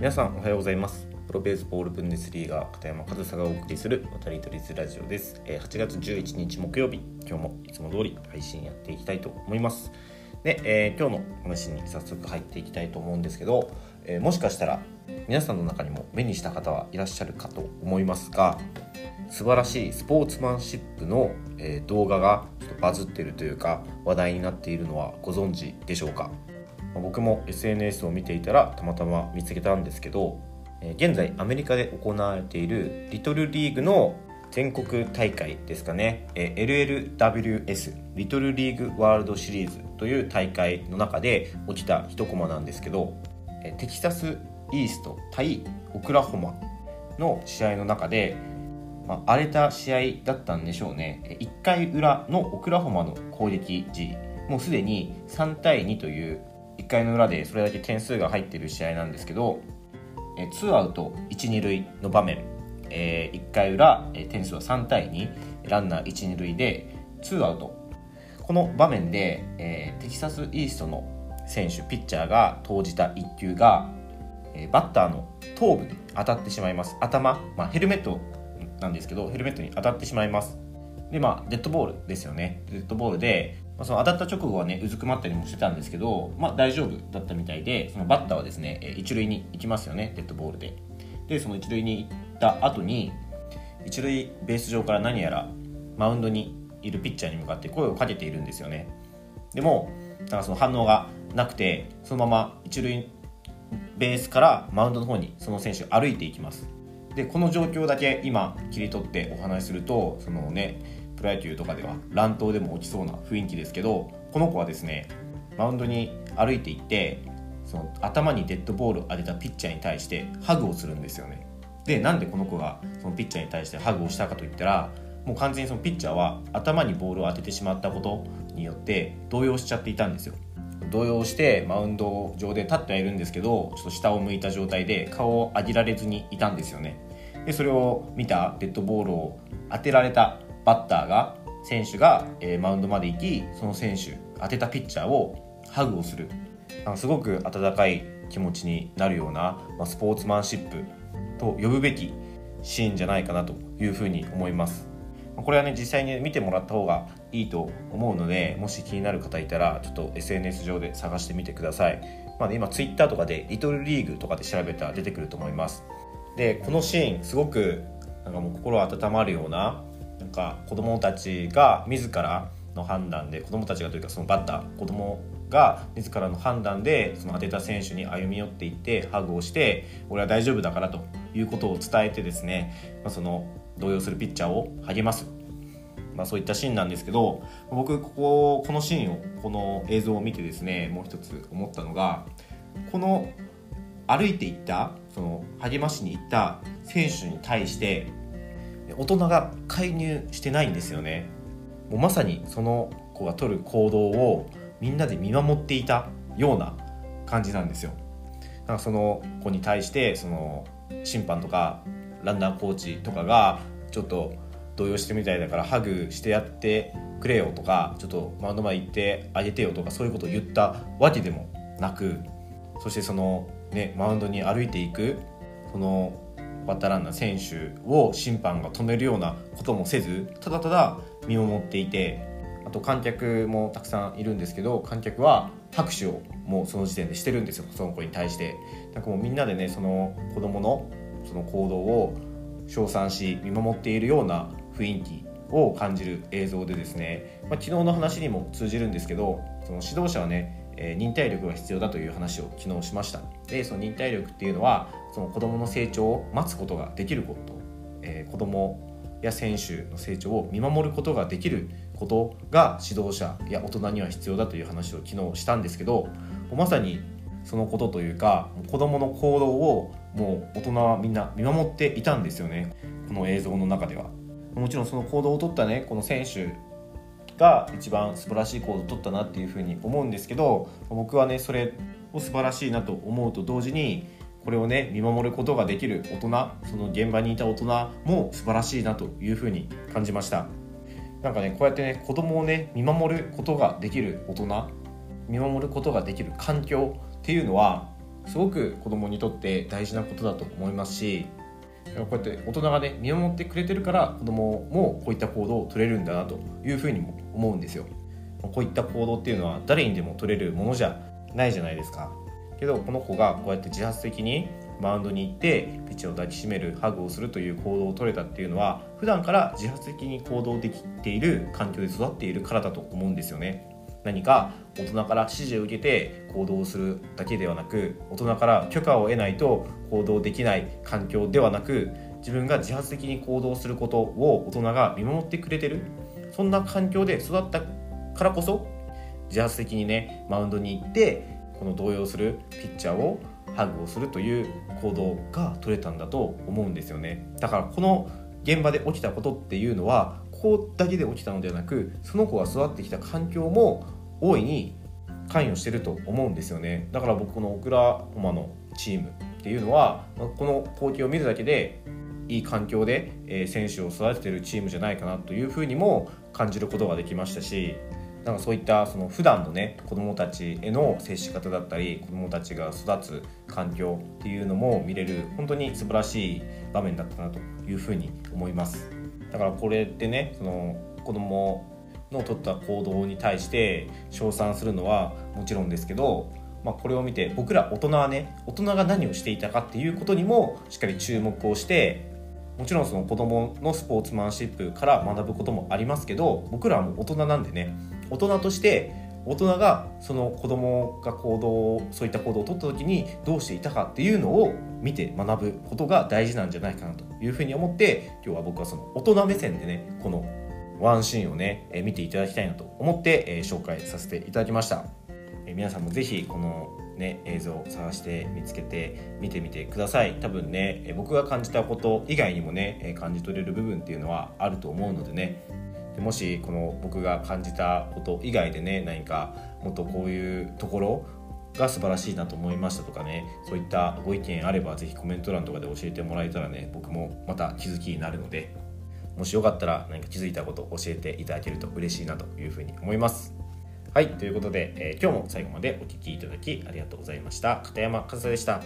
皆さんおはようございます。プロベースボールブンデスリーガ片山和沙がお送りする渡り鳥ズラジオです。8月11日木曜日。今日もいつも通り配信やっていきたいと思います。で、えー、今日の話に早速入っていきたいと思うんですけど、えー、もしかしたら皆さんの中にも目にした方はいらっしゃるかと思いますが素晴らしいスポーツマンシップの、え、動画がちょっとバズってるというか話題になっているのはご存知でしょうか？僕も SNS を見ていたらたまたま見つけたんですけど現在アメリカで行われているリトルリーグの全国大会ですかね。LLWS リトルリーグワールドシリーズという大会の中で起きた一コマなんですけどテキサスイースト対オクラホマの試合の中で、まあ、荒れた試合だったんでしょうね。1回裏のオクラホマの攻撃時もうすでに3対2という回の裏でそれだけ点数が入っている試合なんですけどツーアウト1、2塁の場面、えー、1回裏え点数は3対2ランナー1、2塁でツーアウト。この場面で、えー、テキサスイーストの選手ピッチャーが投じた1球が、えー、バッターの頭部に当たってしまいます。頭、まあ、ヘルメットなんですけどヘルメットに当たってしまいます。でまあデッドボールですよね。デッドボールでまあ、その当たった直後はねうずくまったりもしてたんですけど、まあ、大丈夫だったみたいでそのバッターはですね一塁に行きますよねデッドボールで。でその一塁に行った後に一塁ベース上から何やらマウンドにいるピッチャーに向かって声をかけているんですよね。でもなんかその反応がなくてそのまま一塁ベースからマウンドの方にその選手歩いていきます。でこの状況だけ今切り取ってお話しするとそのねプロ野球とかでは乱闘でも起きそうな雰囲気ですけどこの子はですねマウンドに歩いていってその頭にデッドボールを当てたピッチャーに対してハグをするんですよね。でなんでこの子がそのピッチャーに対してハグをしたかといったらもう完全にそのピッチャーは頭にボールを当ててしまったことによって動揺しちゃっていたんですよ。動揺してマウンド上で立ってはいるんですけどちょっと下を向いた状態で顔を上げられずにいたんですよね。でそれを見たデッドボールを当てられたバッターが選手が、えー、マウンドまで行きその選手当てたピッチャーをハグをする。すごく温かい気持ちになるような、まあ、スポーツマンシップと呼ぶべきシーンじゃないかなというふうに思います。これはね実際に見てもらった方がいいと思うのでもし気になる方いたらちょっと SNS 上で探してみてください、まあね、今 Twitter とかでリトルリーグとかで調べたら出てくると思います。でこのシーンすごくなんかもう心温まるようななんか子供たちが自らの判断で子供たちがというかそのバッター子供が自らの判断でその当てた選手に歩み寄っていってハグをして俺は大丈夫だからということを伝えてですね、まあ、その動揺するピッチャーを励ます、まあ、そういったシーンなんですけど僕こここのシーンをこの映像を見てですねもう一つ思ったのがこの歩いていったその励ましに行った選手に対して大人が介入してないんですよね。もうまさにその子が取る行動をみんなで見守っていたような感じなんですよ。なんかその子に対してその審判とかランナーコーチとかがちょっと動揺してみたいだからハグしてやってくれよとかちょっとマウンドまで行ってあげてよとかそういうことを言ったわけでもなくそしてそのねマウンドに歩いていくそのバッターランナー選手を審判が止めるようなこともせずただただ見守っていてあと観客もたくさんいるんですけど観客は拍手をもうその時点でしてるんですよその子に対して。なんかもうみんなでねその子供のその行動を称賛し見守っているような雰囲気を感じる映像でですね、まあ、昨日の話にも通じるんですけどその指導者はねえ忍耐力が必要だという話を昨日しました。でその忍耐力っていうのはその子どもの成長を待つことができること、えー、子どもや選手の成長を見守ることができることが指導者や大人には必要だという話を昨日したんですけどまさにそのことというか子どもの行動をもう大人はみんな見守っていたんですよねこの映像の中では。もちろんその行動をとったねこの選手が一番素晴らしい行動を取ったなっていうふうに思うんですけど僕はねそれを素晴らしいなと思うと同時にこれをね見守ることができる大人その現場にいた大人も素晴らしいなというふうに感じましたなんかねこうやってね子供をね見守ることができる大人見守ることができる環境っていうのはすごく子供にとって大事なことだと思いますしこうやって大人がね見守ってくれてるから子供もこういった行動を取れるんだなというふうにも思うんですよ。こういった行動っていうのは誰にでも取れるものじゃないじゃないですか。けどこの子がこうやって自発的にマウンドに行ってピッチを抱きしめるハグをするという行動を取れたっていうのは普段から自発的に行動できている環境で育っているからだと思うんですよね。何か大人から指示を受けて行動するだけではなく大人から許可を得ないと行動できない環境ではなく自分が自発的に行動することを大人が見守ってくれてる。そんな環境で育ったからこそ自発的にねマウンドに行ってこの動揺するピッチャーをハグをするという行動が取れたんだと思うんですよね。だからこの現場で起きたことっていうのはここだけで起きたのではなくその子が育ってきた環境も大いに関与してると思うんですよね。だから僕このオクラホマのチームっていうのはこの光景を見るだけでいい環境で選手を育ててるチームじゃないかなというふうにも感じることができましたしなんかそういったその普段のね子どもたちへの接し方だったり子どもたちが育つ環境っていうのも見れる本当に素晴らしい場面だったなというふうに思います。だからこれってねその子供の取った行動に対して称賛するのはもちろんですけど、まあ、これを見て僕ら大人はね大人が何をしていたかっていうことにもしっかり注目をしてもちろんその子供のスポーツマンシップから学ぶこともありますけど僕らはもう大人なんでね大人として大人がその子供が行動そういった行動をとった時にどうしていたかっていうのを見て学ぶことが大事なんじゃないかなというふうに思って今日は僕はその大人目線でねこのワンシーンをね見ていただきたいなと思ってえ紹介させていただきました。え皆さんもぜひこのね、映像を探して見つけて見てみてください。多分ね僕が感じたこと以外にもね感じ取れる部分っていうのはあると思うのでねでもしこの僕が感じたこと以外でね何かもっとこういうところが素晴らしいなと思いましたとかねそういったご意見あれば是非コメント欄とかで教えてもらえたらね僕もまた気づきになるのでもしよかったら何か気づいたこと教えていただけると嬉しいなというふうに思います。はいということで、えー、今日も最後までお聴きいただきありがとうございました。片山和沙でした。